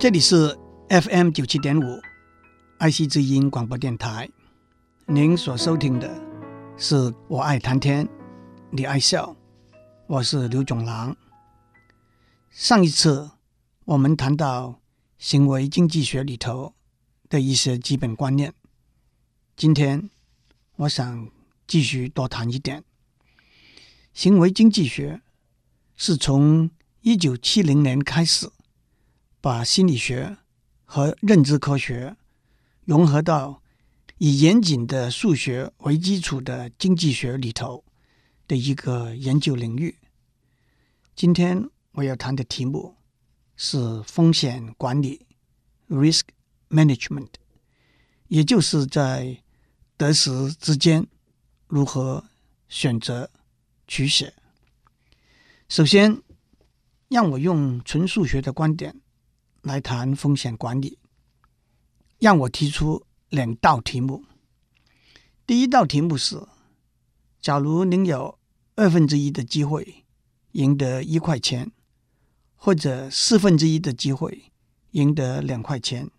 这里是 FM 九七点五爱惜之音广播电台。您所收听的是我爱谈天，你爱笑，我是刘总郎。上一次我们谈到行为经济学里头的一些基本观念，今天我想继续多谈一点。行为经济学是从一九七零年开始。把心理学和认知科学融合到以严谨的数学为基础的经济学里头的一个研究领域。今天我要谈的题目是风险管理 （risk management），也就是在得失之间如何选择取舍。首先，让我用纯数学的观点。来谈风险管理，让我提出两道题目。第一道题目是：假如您有二分之一的机会赢得一块钱，或者四分之一的机会赢得两块钱，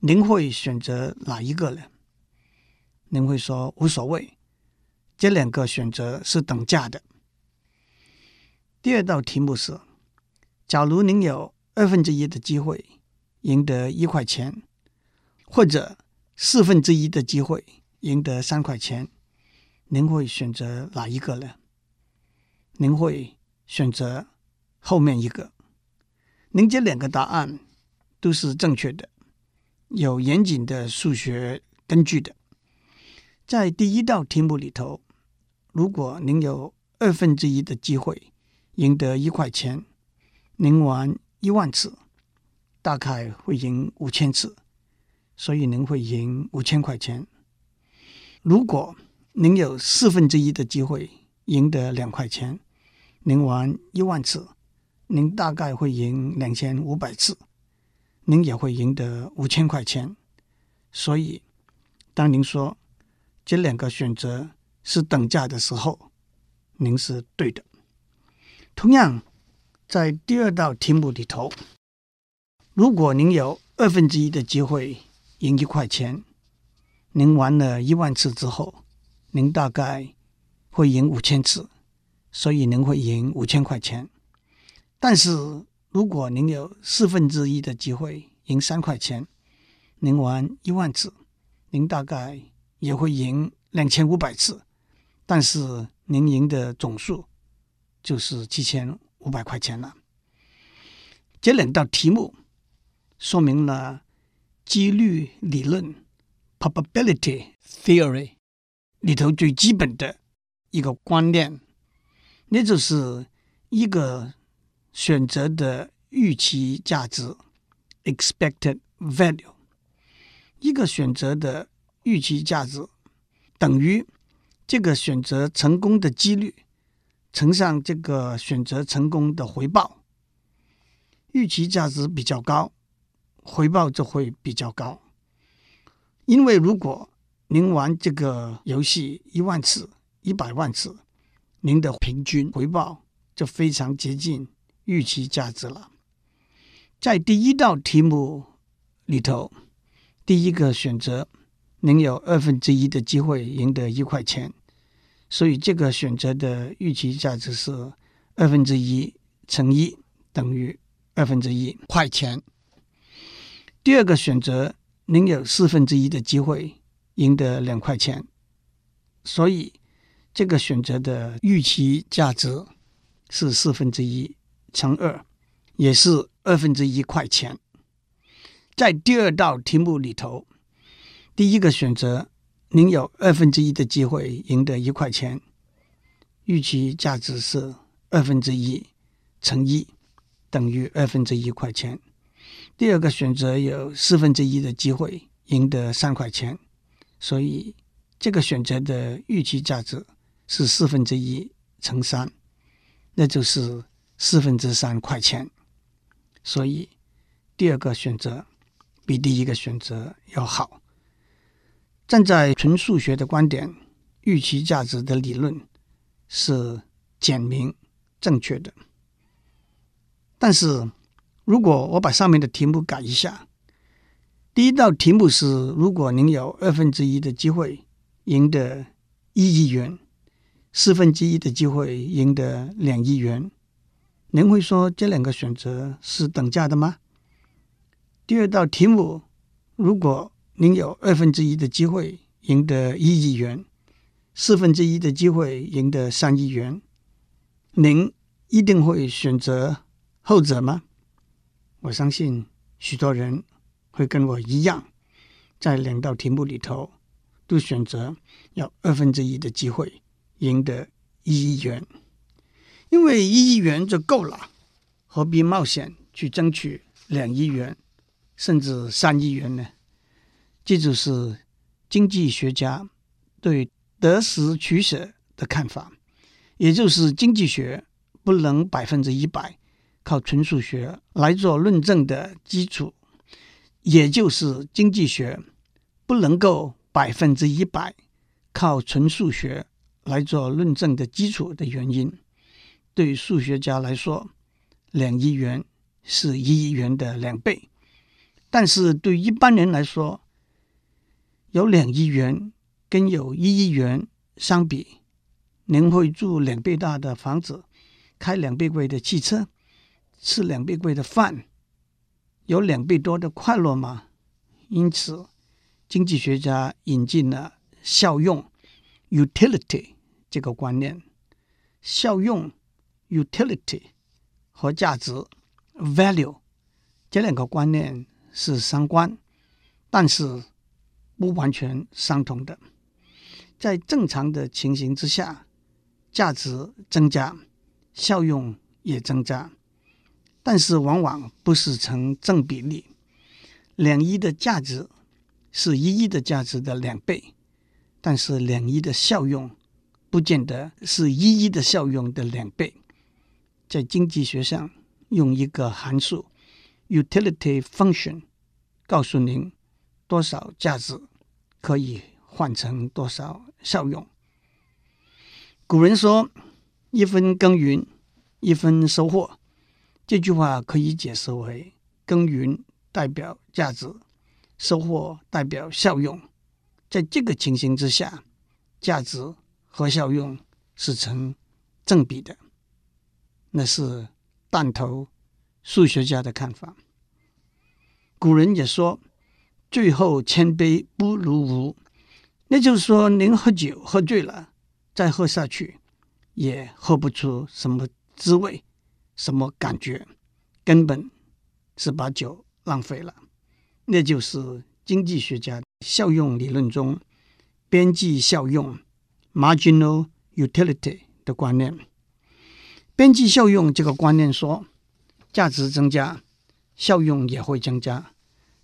您会选择哪一个呢？您会说无所谓，这两个选择是等价的。第二道题目是：假如您有二分之一的机会赢得一块钱，或者四分之一的机会赢得三块钱，您会选择哪一个呢？您会选择后面一个。您这两个答案都是正确的，有严谨的数学根据的。在第一道题目里头，如果您有二分之一的机会赢得一块钱，您玩。一万次，大概会赢五千次，所以您会赢五千块钱。如果您有四分之一的机会赢得两块钱，您玩一万次，您大概会赢两千五百次，您也会赢得五千块钱。所以，当您说这两个选择是等价的时候，您是对的。同样。在第二道题目里头，如果您有二分之一的机会赢一块钱，您玩了一万次之后，您大概会赢五千次，所以您会赢五千块钱。但是如果您有四分之一的机会赢三块钱，您玩一万次，您大概也会赢两千五百次，但是您赢的总数就是七千五百块钱了。这两道题目说明了几率理论 （probability theory） 里头最基本的一个观念，那就是一个选择的预期价值 （expected value）。一个选择的预期价值等于这个选择成功的几率。乘上这个选择成功的回报，预期价值比较高，回报就会比较高。因为如果您玩这个游戏一万次、一百万次，您的平均回报就非常接近预期价值了。在第一道题目里头，第一个选择，您有二分之一的机会赢得一块钱。所以这个选择的预期价值是二分之一乘一等于二分之一块钱。第二个选择，您有四分之一的机会赢得两块钱，所以这个选择的预期价值是四分之一乘二，也是二分之一块钱。在第二道题目里头，第一个选择。您有二分之一的机会赢得一块钱，预期价值是二分之一乘一等于二分之一块钱。第二个选择有四分之一的机会赢得三块钱，所以这个选择的预期价值是四分之一乘三，那就是四分之三块钱。所以第二个选择比第一个选择要好。站在纯数学的观点，预期价值的理论是简明正确的。但是，如果我把上面的题目改一下，第一道题目是：如果您有二分之一的机会赢得一亿元，四分之一的机会赢得两亿元，您会说这两个选择是等价的吗？第二道题目：如果您有二分之一的机会赢得一亿元，四分之一的机会赢得三亿元，您一定会选择后者吗？我相信许多人会跟我一样，在两道题目里头都选择要二分之一的机会赢得一亿元，因为一亿元就够了，何必冒险去争取两亿元甚至三亿元呢？这就是经济学家对得失取舍的看法，也就是经济学不能百分之一百。靠纯数学来做论证的基础，也就是经济学不能够百分之一百靠纯数学来做论证的基础的原因。对数学家来说，两亿元是一亿元的两倍；但是对一般人来说，有两亿元跟有一亿元相比，您会住两倍大的房子，开两倍贵的汽车？吃两倍贵的饭，有两倍多的快乐吗？因此，经济学家引进了效用 （utility） 这个观念。效用 （utility） 和价值 （value） 这两个观念是相关，但是不完全相同的。在正常的情形之下，价值增加，效用也增加。但是往往不是成正比例，两亿的价值是一亿的价值的两倍，但是两亿的效用不见得是一亿的效用的两倍。在经济学上，用一个函数 utility function 告诉您多少价值可以换成多少效用。古人说：“一分耕耘，一分收获。”这句话可以解释为：耕耘代表价值，收获代表效用。在这个情形之下，价值和效用是成正比的。那是弹头数学家的看法。古人也说：“最后千杯不如无。”那就是说，您喝酒喝醉了，再喝下去也喝不出什么滋味。什么感觉？根本是把酒浪费了。那就是经济学家效用理论中边际效用 （marginal utility） 的观念。边际效用这个观念说，价值增加，效用也会增加，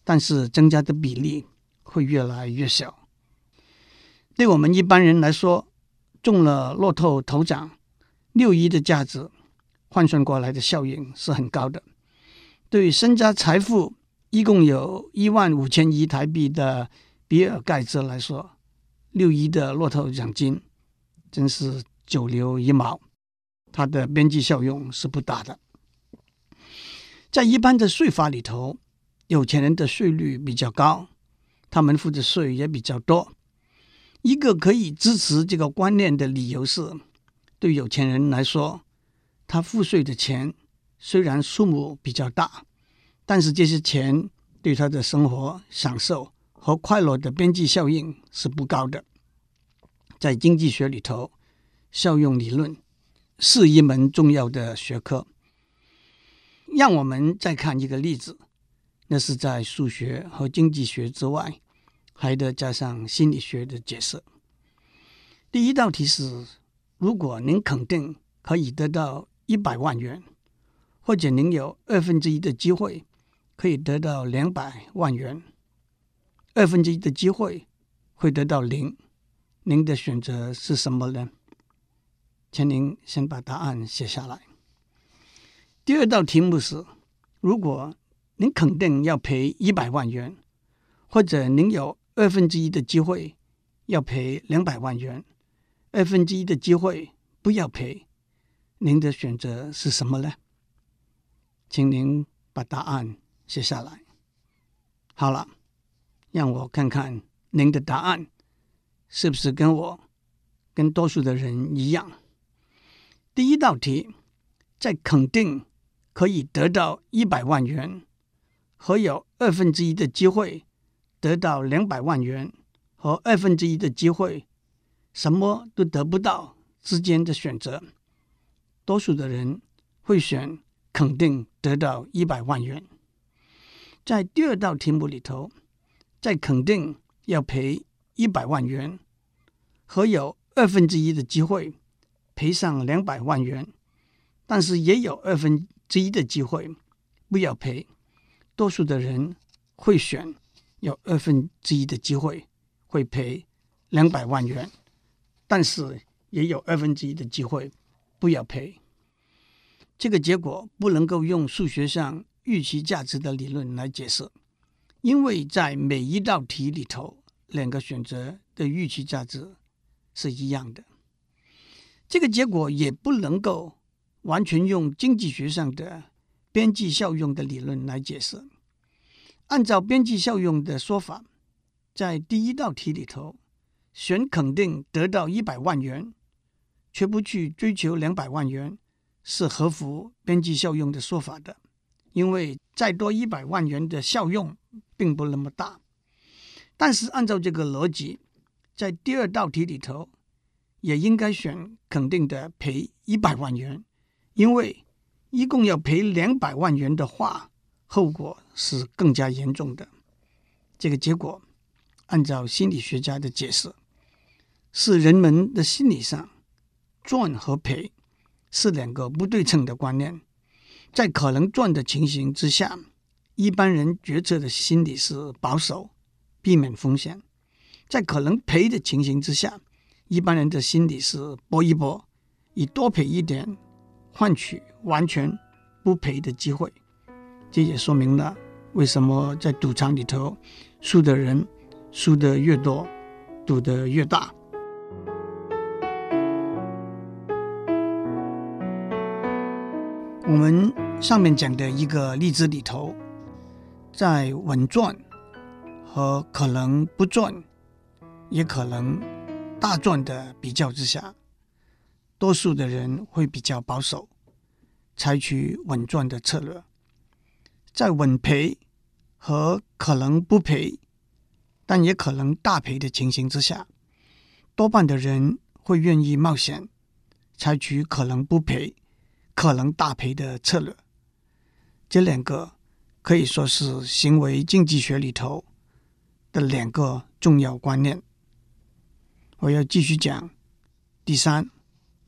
但是增加的比例会越来越小。对我们一般人来说，中了乐透头奖六亿的价值。换算过来的效应是很高的。对身家财富一共有一万五千亿台币的比尔盖茨来说，六亿的乐透奖金真是九牛一毛，它的边际效用是不大的。在一般的税法里头，有钱人的税率比较高，他们付的税也比较多。一个可以支持这个观念的理由是，对有钱人来说。他付税的钱虽然数目比较大，但是这些钱对他的生活享受和快乐的边际效应是不高的。在经济学里头，效用理论是一门重要的学科。让我们再看一个例子，那是在数学和经济学之外，还得加上心理学的解释。第一道题是：如果您肯定可以得到。一百万元，或者您有二分之一的机会可以得到两百万元，二分之一的机会会得到零，您的选择是什么呢？请您先把答案写下来。第二道题目是：如果您肯定要赔一百万元，或者您有二分之一的机会要赔两百万元，二分之一的机会不要赔。您的选择是什么呢？请您把答案写下来。好了，让我看看您的答案是不是跟我、跟多数的人一样。第一道题，在肯定可以得到一百万元和有二分之一的机会得到两百万元和二分之一的机会什么都得不到之间的选择，多数的人会选肯定得到一百万元。在第二道题目里头，在肯定要赔一百万元和有二分之一的机会。赔上两百万元，但是也有二分之一的机会不要赔。多数的人会选有二分之一的机会会赔两百万元，但是也有二分之一的机会不要赔。这个结果不能够用数学上预期价值的理论来解释，因为在每一道题里头，两个选择的预期价值是一样的。这个结果也不能够完全用经济学上的边际效用的理论来解释。按照边际效用的说法，在第一道题里头，选肯定得到一百万元，却不去追求两百万元，是合乎边际效用的说法的。因为再多一百万元的效用并不那么大。但是按照这个逻辑，在第二道题里头，也应该选肯定的赔一百万元，因为一共要赔两百万元的话，后果是更加严重的。这个结果，按照心理学家的解释，是人们的心理上赚和赔是两个不对称的观念。在可能赚的情形之下，一般人决策的心理是保守，避免风险；在可能赔的情形之下，一般人的心理是搏一搏，以多赔一点换取完全不赔的机会。这也说明了为什么在赌场里头，输的人输的越多，赌的越大。我们上面讲的一个例子里头，在稳赚和可能不赚，也可能。大赚的比较之下，多数的人会比较保守，采取稳赚的策略。在稳赔和可能不赔，但也可能大赔的情形之下，多半的人会愿意冒险，采取可能不赔、可能大赔的策略。这两个可以说是行为经济学里头的两个重要观念。我要继续讲第三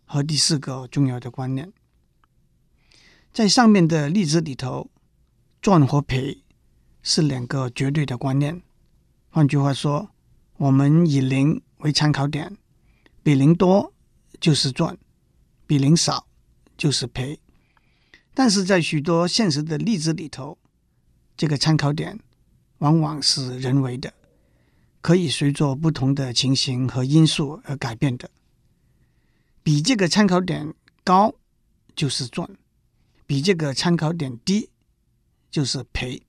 和第四个重要的观念。在上面的例子里头，赚和赔是两个绝对的观念。换句话说，我们以零为参考点，比零多就是赚，比零少就是赔。但是在许多现实的例子里头，这个参考点往往是人为的。可以随着不同的情形和因素而改变的。比这个参考点高就是赚，比这个参考点低就是赔。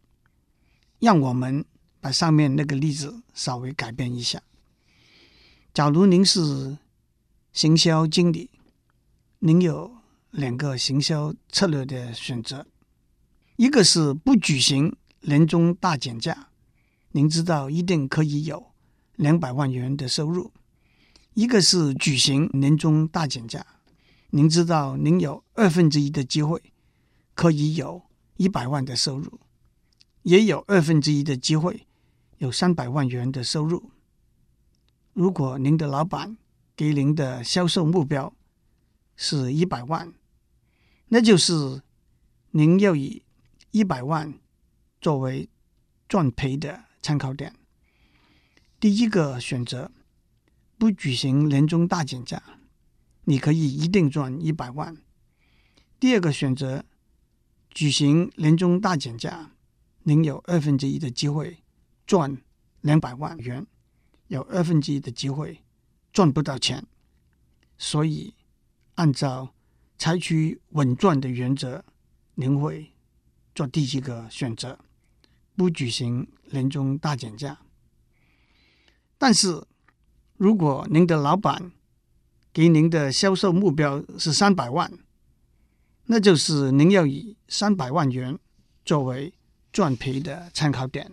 让我们把上面那个例子稍微改变一下。假如您是行销经理，您有两个行销策略的选择：一个是不举行年终大减价。您知道一定可以有两百万元的收入。一个是举行年终大减价，您知道您有二分之一的机会可以有一百万的收入，也有二分之一的机会有三百万元的收入。如果您的老板给您的销售目标是一百万，那就是您要以一百万作为赚赔的参考点。第一个选择不举行年终大减价，你可以一定赚一百万。第二个选择举行年终大减价，您有二分之一的机会赚两百万元，有二分之一的机会赚不到钱。所以，按照采取稳赚的原则，您会做第一个选择，不举行年终大减价。但是，如果您的老板给您的销售目标是三百万，那就是您要以三百万元作为赚赔的参考点。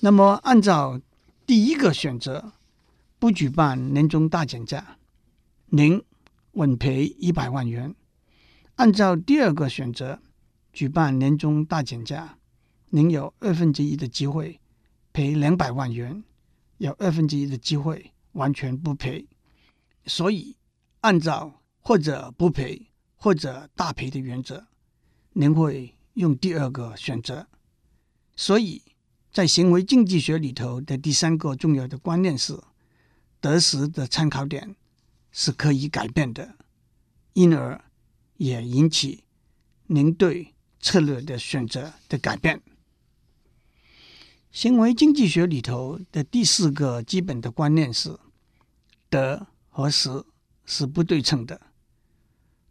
那么，按照第一个选择，不举办年终大减价，您稳赔一百万元；按照第二个选择，举办年终大减价，您有二分之一的机会赔两百万元。有二分之一的机会完全不赔，所以按照或者不赔或者大赔的原则，您会用第二个选择。所以在行为经济学里头的第三个重要的观念是，得失的参考点是可以改变的，因而也引起您对策略的选择的改变。行为经济学里头的第四个基本的观念是，得和失是不对称的。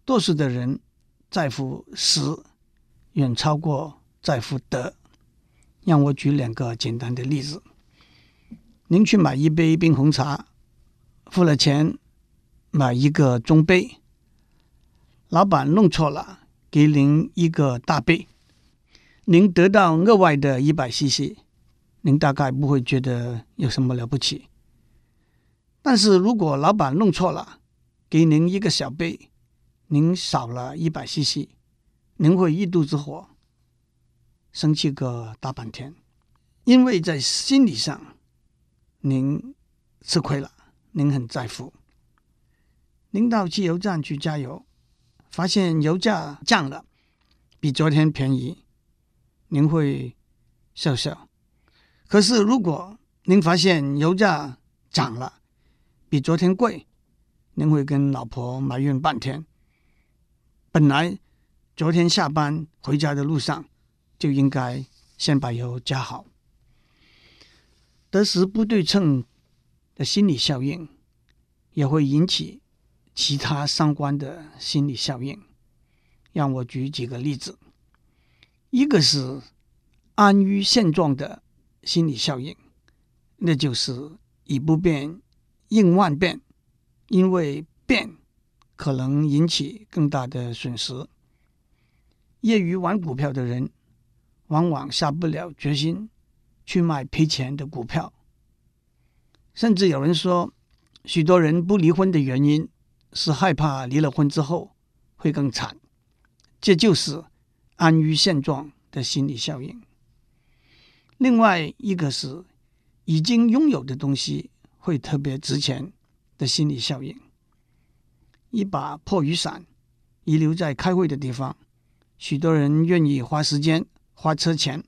多数的人在乎失，远超过在乎得。让我举两个简单的例子：您去买一杯冰红茶，付了钱买一个中杯，老板弄错了，给您一个大杯，您得到额外的一百 CC。您大概不会觉得有什么了不起，但是如果老板弄错了，给您一个小杯，您少了一百 CC，您会一肚子火，生气个大半天，因为在心理上，您吃亏了，您很在乎。您到汽油站去加油，发现油价降了，比昨天便宜，您会笑笑。可是，如果您发现油价涨了，比昨天贵，您会跟老婆埋怨半天。本来昨天下班回家的路上就应该先把油加好。得失不对称的心理效应，也会引起其他相关的心理效应。让我举几个例子，一个是安于现状的。心理效应，那就是以不变应万变，因为变可能引起更大的损失。业余玩股票的人，往往下不了决心去卖赔钱的股票，甚至有人说，许多人不离婚的原因是害怕离了婚之后会更惨。这就是安于现状的心理效应。另外一个是已经拥有的东西会特别值钱的心理效应。一把破雨伞遗留在开会的地方，许多人愿意花时间、花车钱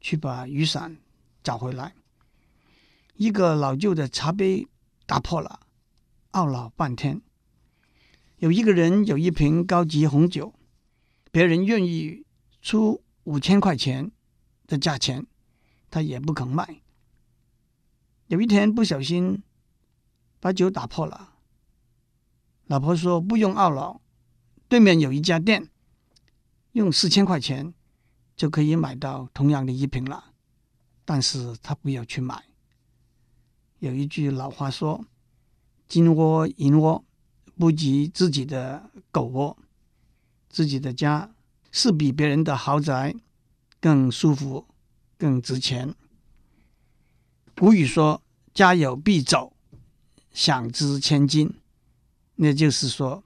去把雨伞找回来。一个老旧的茶杯打破了，懊恼半天。有一个人有一瓶高级红酒，别人愿意出五千块钱的价钱。他也不肯卖。有一天不小心把酒打破了，老婆说不用懊恼，对面有一家店，用四千块钱就可以买到同样的一瓶了。但是他不要去买。有一句老话说：“金窝银窝不及自己的狗窝。”自己的家是比别人的豪宅更舒服。更值钱。古语说：“家有敝帚，响值千金。”那就是说，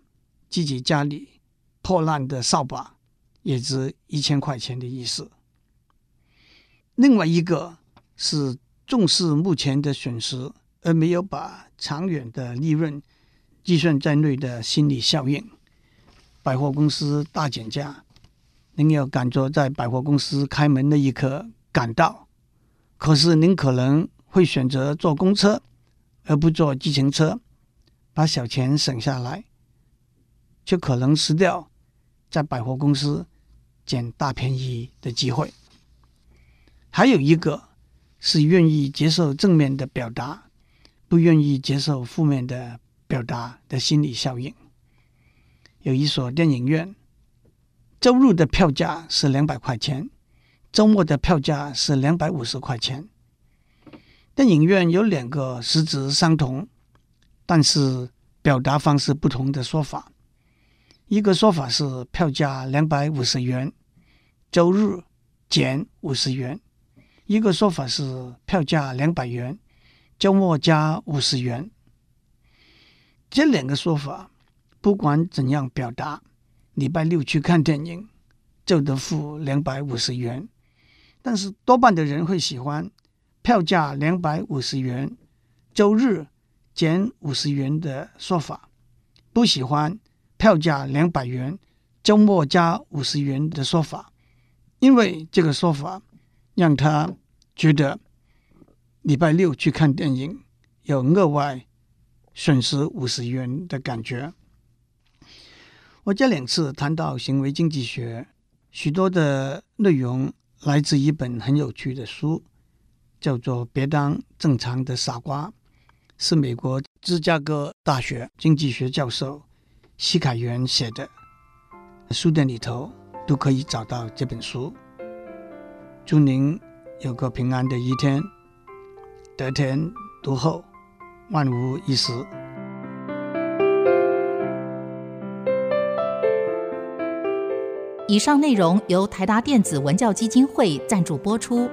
自己家里破烂的扫把也值一千块钱的意思。另外一个是重视目前的损失，而没有把长远的利润计算在内的心理效应。百货公司大减价，您要感觉在百货公司开门那一刻。赶到，可是您可能会选择坐公车，而不坐计程车，把小钱省下来，却可能失掉在百货公司捡大便宜的机会。还有一个是愿意接受正面的表达，不愿意接受负面的表达的心理效应。有一所电影院，周日的票价是两百块钱。周末的票价是两百五十块钱。电影院有两个实质相同，但是表达方式不同的说法。一个说法是票价两百五十元，周日减五十元；一个说法是票价两百元，周末加五十元。这两个说法不管怎样表达，礼拜六去看电影就得付两百五十元，但是多半的人会喜欢。票价两百五十元，周日减五十元的说法，不喜欢票价两百元，周末加五十元的说法，因为这个说法让他觉得礼拜六去看电影有额外损失五十元的感觉。我这两次谈到行为经济学，许多的内容来自一本很有趣的书。叫做“别当正常的傻瓜”，是美国芝加哥大学经济学教授西凯元写的。书店里头都可以找到这本书。祝您有个平安的一天，得天独厚，万无一失。以上内容由台达电子文教基金会赞助播出。